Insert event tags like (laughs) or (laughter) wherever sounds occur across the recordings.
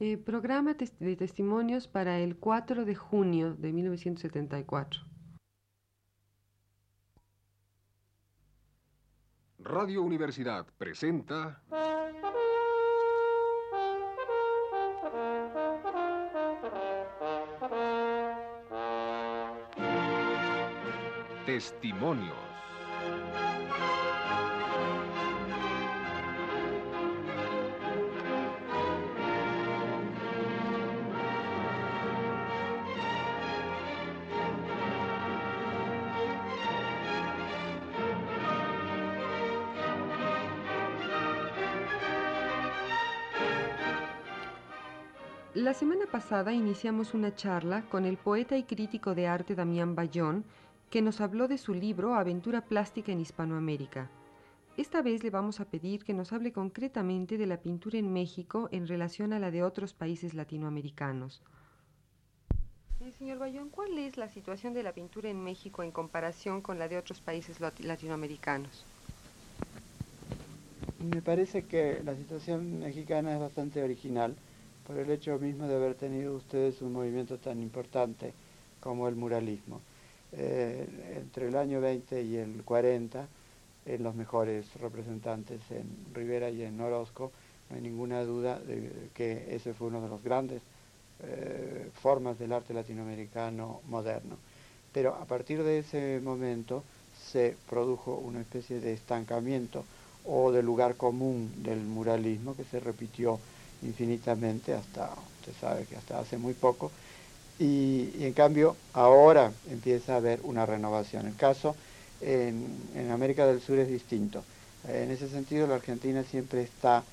Eh, programa de testimonios para el 4 de junio de 1974. Radio Universidad presenta... Testimonios. La semana pasada iniciamos una charla con el poeta y crítico de arte Damián Bayón, que nos habló de su libro Aventura Plástica en Hispanoamérica. Esta vez le vamos a pedir que nos hable concretamente de la pintura en México en relación a la de otros países latinoamericanos. Eh, señor Bayón, ¿cuál es la situación de la pintura en México en comparación con la de otros países latinoamericanos? Me parece que la situación mexicana es bastante original por el hecho mismo de haber tenido ustedes un movimiento tan importante como el muralismo. Eh, entre el año 20 y el 40, en los mejores representantes en Rivera y en Orozco, no hay ninguna duda de que ese fue uno de los grandes eh, formas del arte latinoamericano moderno. Pero a partir de ese momento se produjo una especie de estancamiento o de lugar común del muralismo que se repitió infinitamente hasta, usted sabe que hasta hace muy poco, y, en cambio ahora empieza a haber una renovación. El caso en, en, América del Sur es distinto. En ese sentido la Argentina siempre está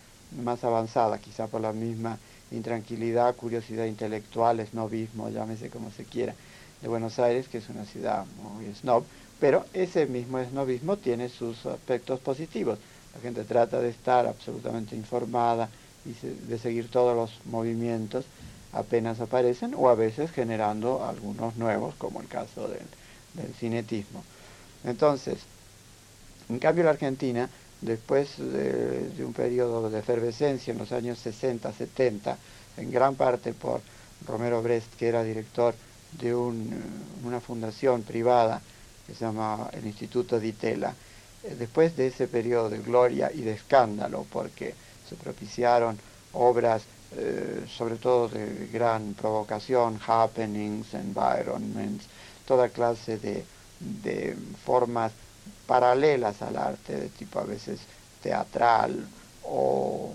más avanzada, quizá por la misma intranquilidad, curiosidad intelectual, esnobismo, llámese como se quiera, de Buenos Aires, que es una ciudad muy snob, pero ese mismo esnobismo tiene sus aspectos positivos. La gente trata de estar absolutamente informada, de seguir todos los movimientos apenas aparecen o a veces generando algunos nuevos, como el caso del, cinetismo. Entonces, en cambio la Argentina, después de, un periodo de efervescencia en los años 60, 70, en gran parte por Romero Brest, que era director de una fundación privada que se llama el Instituto Di Tella, eh, después de ese periodo de gloria y de escándalo, porque se propiciaron obras eh, sobre todo de gran provocación, happenings, environments, toda clase de, formas paralelas al arte, de tipo a veces teatral o,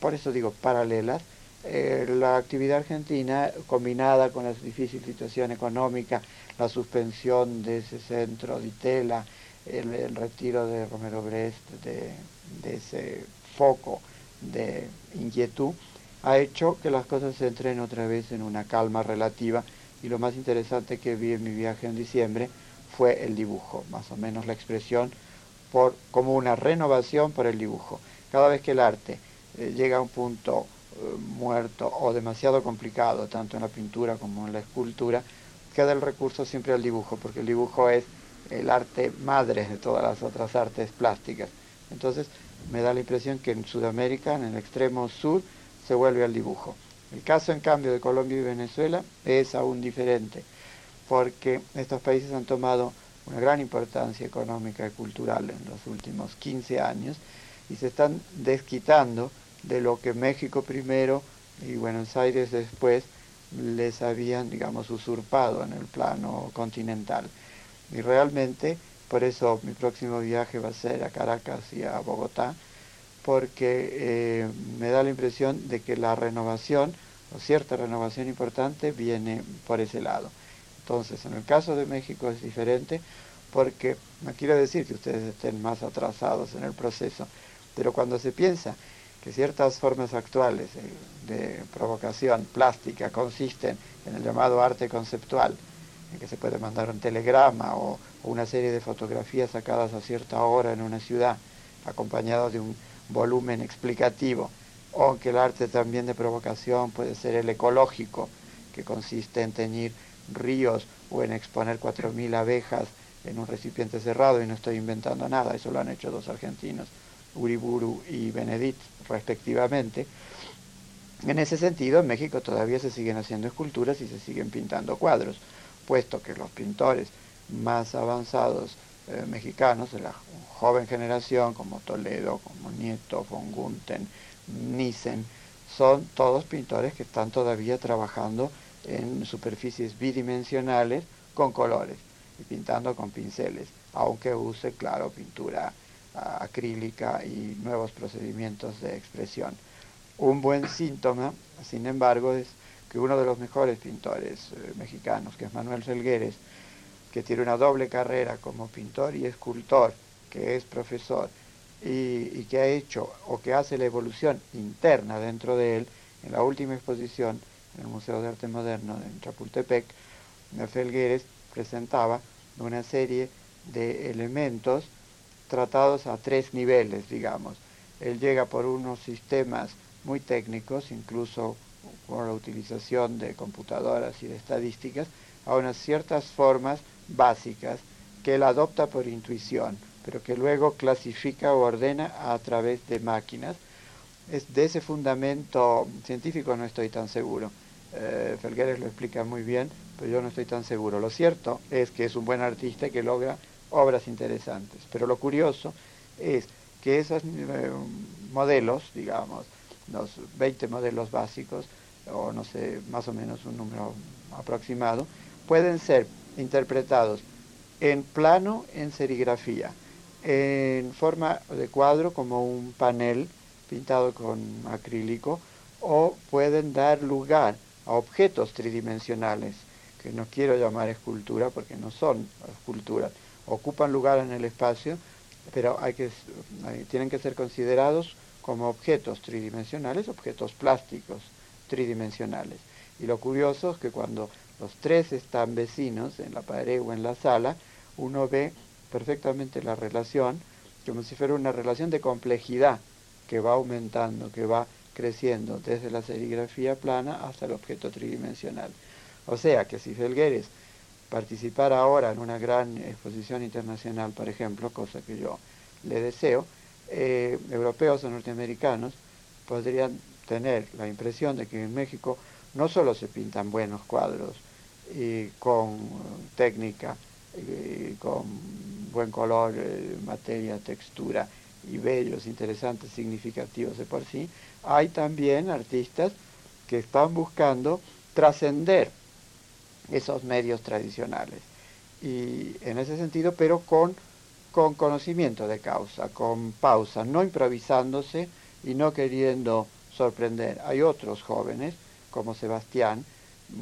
por eso digo, paralelas. Eh, la actividad argentina, combinada con la difícil situación económica, la suspensión de ese centro de Itela, el, retiro de Romero Brest, de, de ese foco de inquietud, ha hecho que las cosas se entren otra vez en una calma relativa y lo más interesante que vi en mi viaje en diciembre fue el dibujo, más o menos la expresión por, como una renovación por el dibujo. Cada vez que el arte eh, llega a un punto eh, muerto o demasiado complicado, tanto en la pintura como en la escultura, queda el recurso siempre al dibujo, porque el dibujo es el arte madre de todas las otras artes plásticas. Entonces, me da la impresión que en Sudamérica, en el extremo sur, se vuelve al dibujo. El caso, en cambio, de Colombia y Venezuela es aún diferente, porque estos países han tomado una gran importancia económica y cultural en los últimos 15 años y se están desquitando de lo que México primero y Buenos Aires después les habían, digamos, usurpado en el plano continental. Y realmente por eso mi próximo viaje va a ser a Caracas y a Bogotá, porque eh, me da la impresión de que la renovación, o cierta renovación importante, viene por ese lado. Entonces, en el caso de México es diferente, porque no quiero decir que ustedes estén más atrasados en el proceso, pero cuando se piensa que ciertas formas actuales de provocación plástica consisten en el llamado arte conceptual, que se puede mandar un telegrama o, una serie de fotografías sacadas a cierta hora en una ciudad, acompañados de un volumen explicativo, o que el arte también de provocación puede ser el ecológico, que consiste en teñir ríos o en exponer 4.000 abejas en un recipiente cerrado, y no estoy inventando nada, eso lo han hecho dos argentinos, Uriburu y Benedict, respectivamente. En ese sentido, en México todavía se siguen haciendo esculturas y se siguen pintando cuadros, puesto que los pintores más avanzados eh, mexicanos de la joven generación, como Toledo, como Nieto, von Gunten, Nissen, son todos pintores que están todavía trabajando en superficies bidimensionales con colores y pintando con pinceles, aunque use, claro, pintura ah, acrílica y nuevos procedimientos de expresión. Un buen síntoma, sin embargo, es que uno de los mejores pintores eh, mexicanos, que es Manuel Felgueres, que tiene una doble carrera como pintor y escultor, que es profesor, y, que ha hecho o que hace la evolución interna dentro de él, en la última exposición en el Museo de Arte Moderno en Chapultepec, Felgueres presentaba una serie de elementos tratados a tres niveles, digamos. Él llega por unos sistemas muy técnicos, incluso con la utilización de computadoras y de estadísticas, a unas ciertas formas básicas que él adopta por intuición, pero que luego clasifica o ordena a través de máquinas. Es de ese fundamento científico no estoy tan seguro. Eh, Felgueres lo explica muy bien, pero yo no estoy tan seguro. Lo cierto es que es un buen artista que logra obras interesantes. Pero lo curioso es que esos eh, modelos, digamos, los 20 modelos básicos, o no sé, más o menos un número aproximado, pueden ser interpretados en plano, en serigrafía, en forma de cuadro como un panel pintado con acrílico, o pueden dar lugar a objetos tridimensionales, que no quiero llamar escultura porque no son esculturas, ocupan lugar en el espacio, pero tienen que ser considerados como objetos tridimensionales, objetos plásticos tridimensionales. Y lo curioso es que cuando los tres están vecinos en la pared o en la sala, uno ve perfectamente la relación como si fuera una relación de complejidad que va aumentando, que va creciendo desde la serigrafía plana hasta el objeto tridimensional. O sea que si Felgueres participara ahora en una gran exposición internacional, por ejemplo, cosa que yo le deseo, eh, europeos o norteamericanos podrían tener la impresión de que en México no solo se pintan buenos cuadros y con técnica, y con buen color, eh, materia, textura y bellos, interesantes, significativos de por sí, hay también artistas que están buscando trascender esos medios tradicionales. Y en ese sentido, pero con con conocimiento de causa, con pausa, no improvisándose y no queriendo sorprender. Hay otros jóvenes, como Sebastián,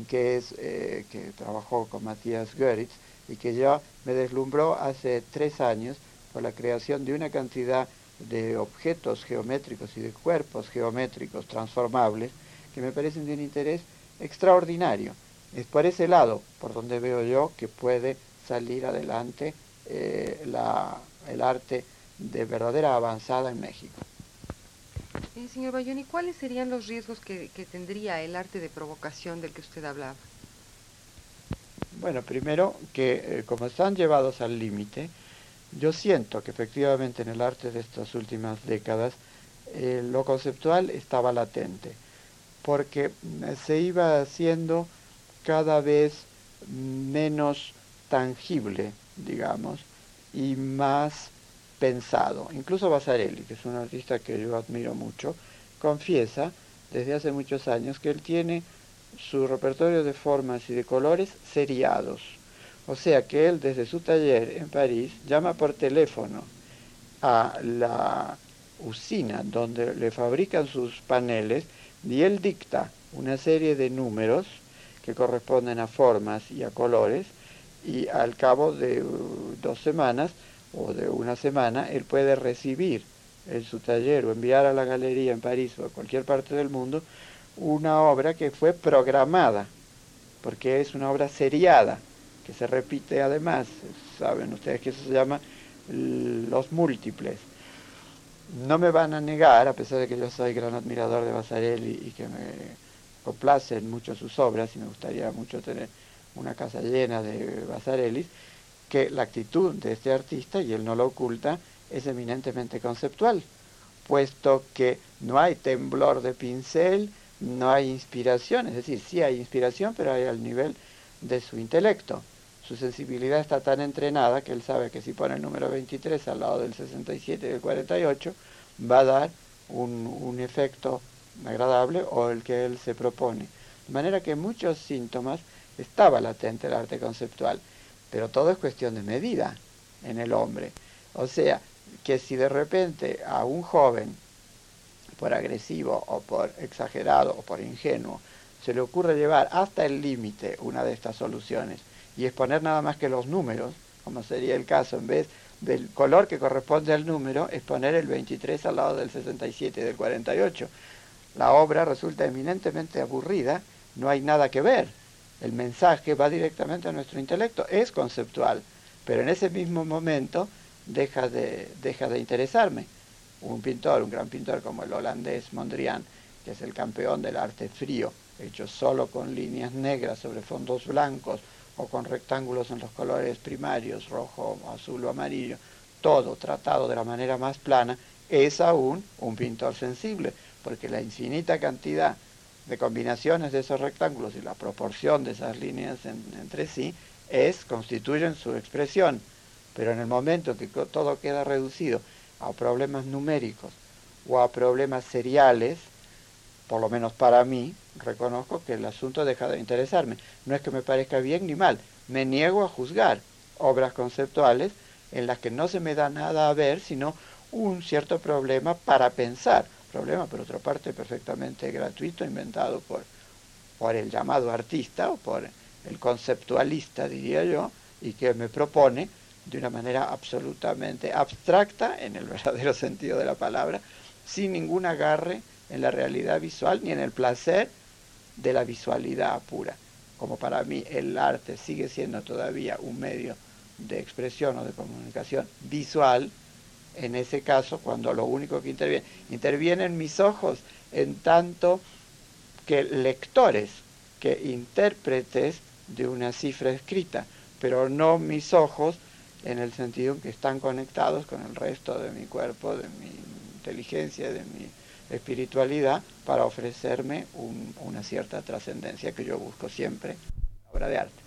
que, es, eh, que trabajó con Matías Goeritz y que ya me deslumbró hace tres años por la creación de una cantidad de objetos geométricos y de cuerpos geométricos transformables que me parecen de un interés extraordinario. Es por ese lado por donde veo yo que puede salir adelante eh, la, el arte de verdadera avanzada en México. Eh, señor Bayoni, ¿cuáles serían los riesgos que, tendría el arte de provocación del que usted hablaba? Bueno, primero que eh, como están llevados al límite, yo siento que efectivamente en el arte de estas últimas décadas lo conceptual estaba latente, porque se iba haciendo cada vez menos tangible digamos, y más pensado. Incluso Basarelli, que es un artista que yo admiro mucho, confiesa desde hace muchos años que él tiene su repertorio de formas y de colores seriados. O sea que él desde su taller en París llama por teléfono a la usina donde le fabrican sus paneles y él dicta una serie de números que corresponden a formas y a colores y al cabo de uh, dos semanas o de una semana él puede recibir en su taller o enviar a la galería en París o a cualquier parte del mundo una obra que fue programada, porque es una obra seriada, que se repite además, saben ustedes que eso se llama los múltiples. No me van a negar, a pesar de que yo soy gran admirador de Basarelli y que me complacen mucho sus obras y me gustaría mucho tener una casa llena de Basarelis, que la actitud de este artista, y él no lo oculta, es eminentemente conceptual, puesto que no hay temblor de pincel, no hay inspiración, es decir, sí hay inspiración, pero hay al nivel de su intelecto. Su sensibilidad está tan entrenada que él sabe que si pone el número 23 al lado del 67 y del 48, va a dar un, un efecto agradable o el que él se propone. De manera que muchos síntomas estaba latente el arte conceptual, pero todo es cuestión de medida en el hombre. O sea, que si de repente a un joven, por agresivo o por exagerado o por ingenuo, se le ocurre llevar hasta el límite una de estas soluciones y exponer nada más que los números, como sería el caso, en vez del color que corresponde al número, exponer el 23 al lado del 67 y del 48. La obra resulta eminentemente aburrida, no hay nada que ver. El mensaje va directamente a nuestro intelecto, es conceptual, pero en ese mismo momento deja de, deja de interesarme. Un pintor, un gran pintor como el holandés Mondrian, que es el campeón del arte frío, hecho solo con líneas negras sobre fondos blancos o con rectángulos en los colores primarios, rojo, azul o amarillo, todo tratado de la manera más plana, es aún un pintor sensible, porque la infinita cantidad de combinaciones de esos rectángulos y la proporción de esas líneas entre sí es constituyen su expresión. Pero en el momento que todo queda reducido a problemas numéricos o a problemas seriales, por lo menos para mí, reconozco que el asunto deja de interesarme. No es que me parezca bien ni mal, me niego a juzgar obras conceptuales en las que no se me da nada a ver, sino un cierto problema para pensar. Problema, por otra parte, perfectamente gratuito, inventado por, por el llamado artista o por el conceptualista, diría yo, y que me propone de una manera absolutamente abstracta, en el (laughs) verdadero sentido de la palabra, sin ningún agarre en la realidad visual ni en el placer de la visualidad pura. Como para mí el arte sigue siendo todavía un medio de expresión o de comunicación visual, en ese caso, cuando lo único que interviene, intervienen mis ojos en tanto que lectores, que intérpretes de una cifra escrita, pero no mis ojos en el sentido en que están conectados con el resto de mi cuerpo, de mi inteligencia, de mi espiritualidad para ofrecerme una cierta trascendencia que yo busco siempre en la obra de arte.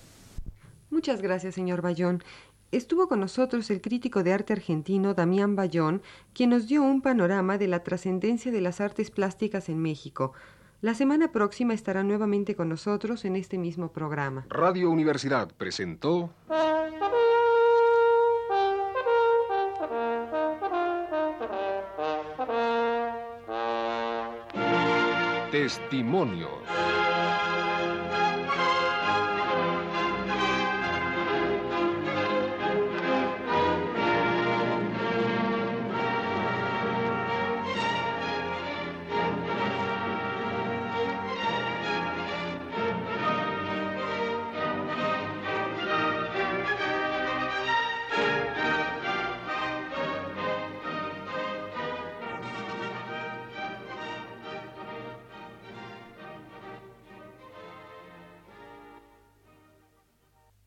Muchas gracias, señor Bayón. Estuvo con nosotros el crítico de arte argentino Damián Bayón, quien nos dio un panorama de la trascendencia de las artes plásticas en México. La semana próxima estará nuevamente con nosotros en este mismo programa. Radio Universidad presentó Testimonios.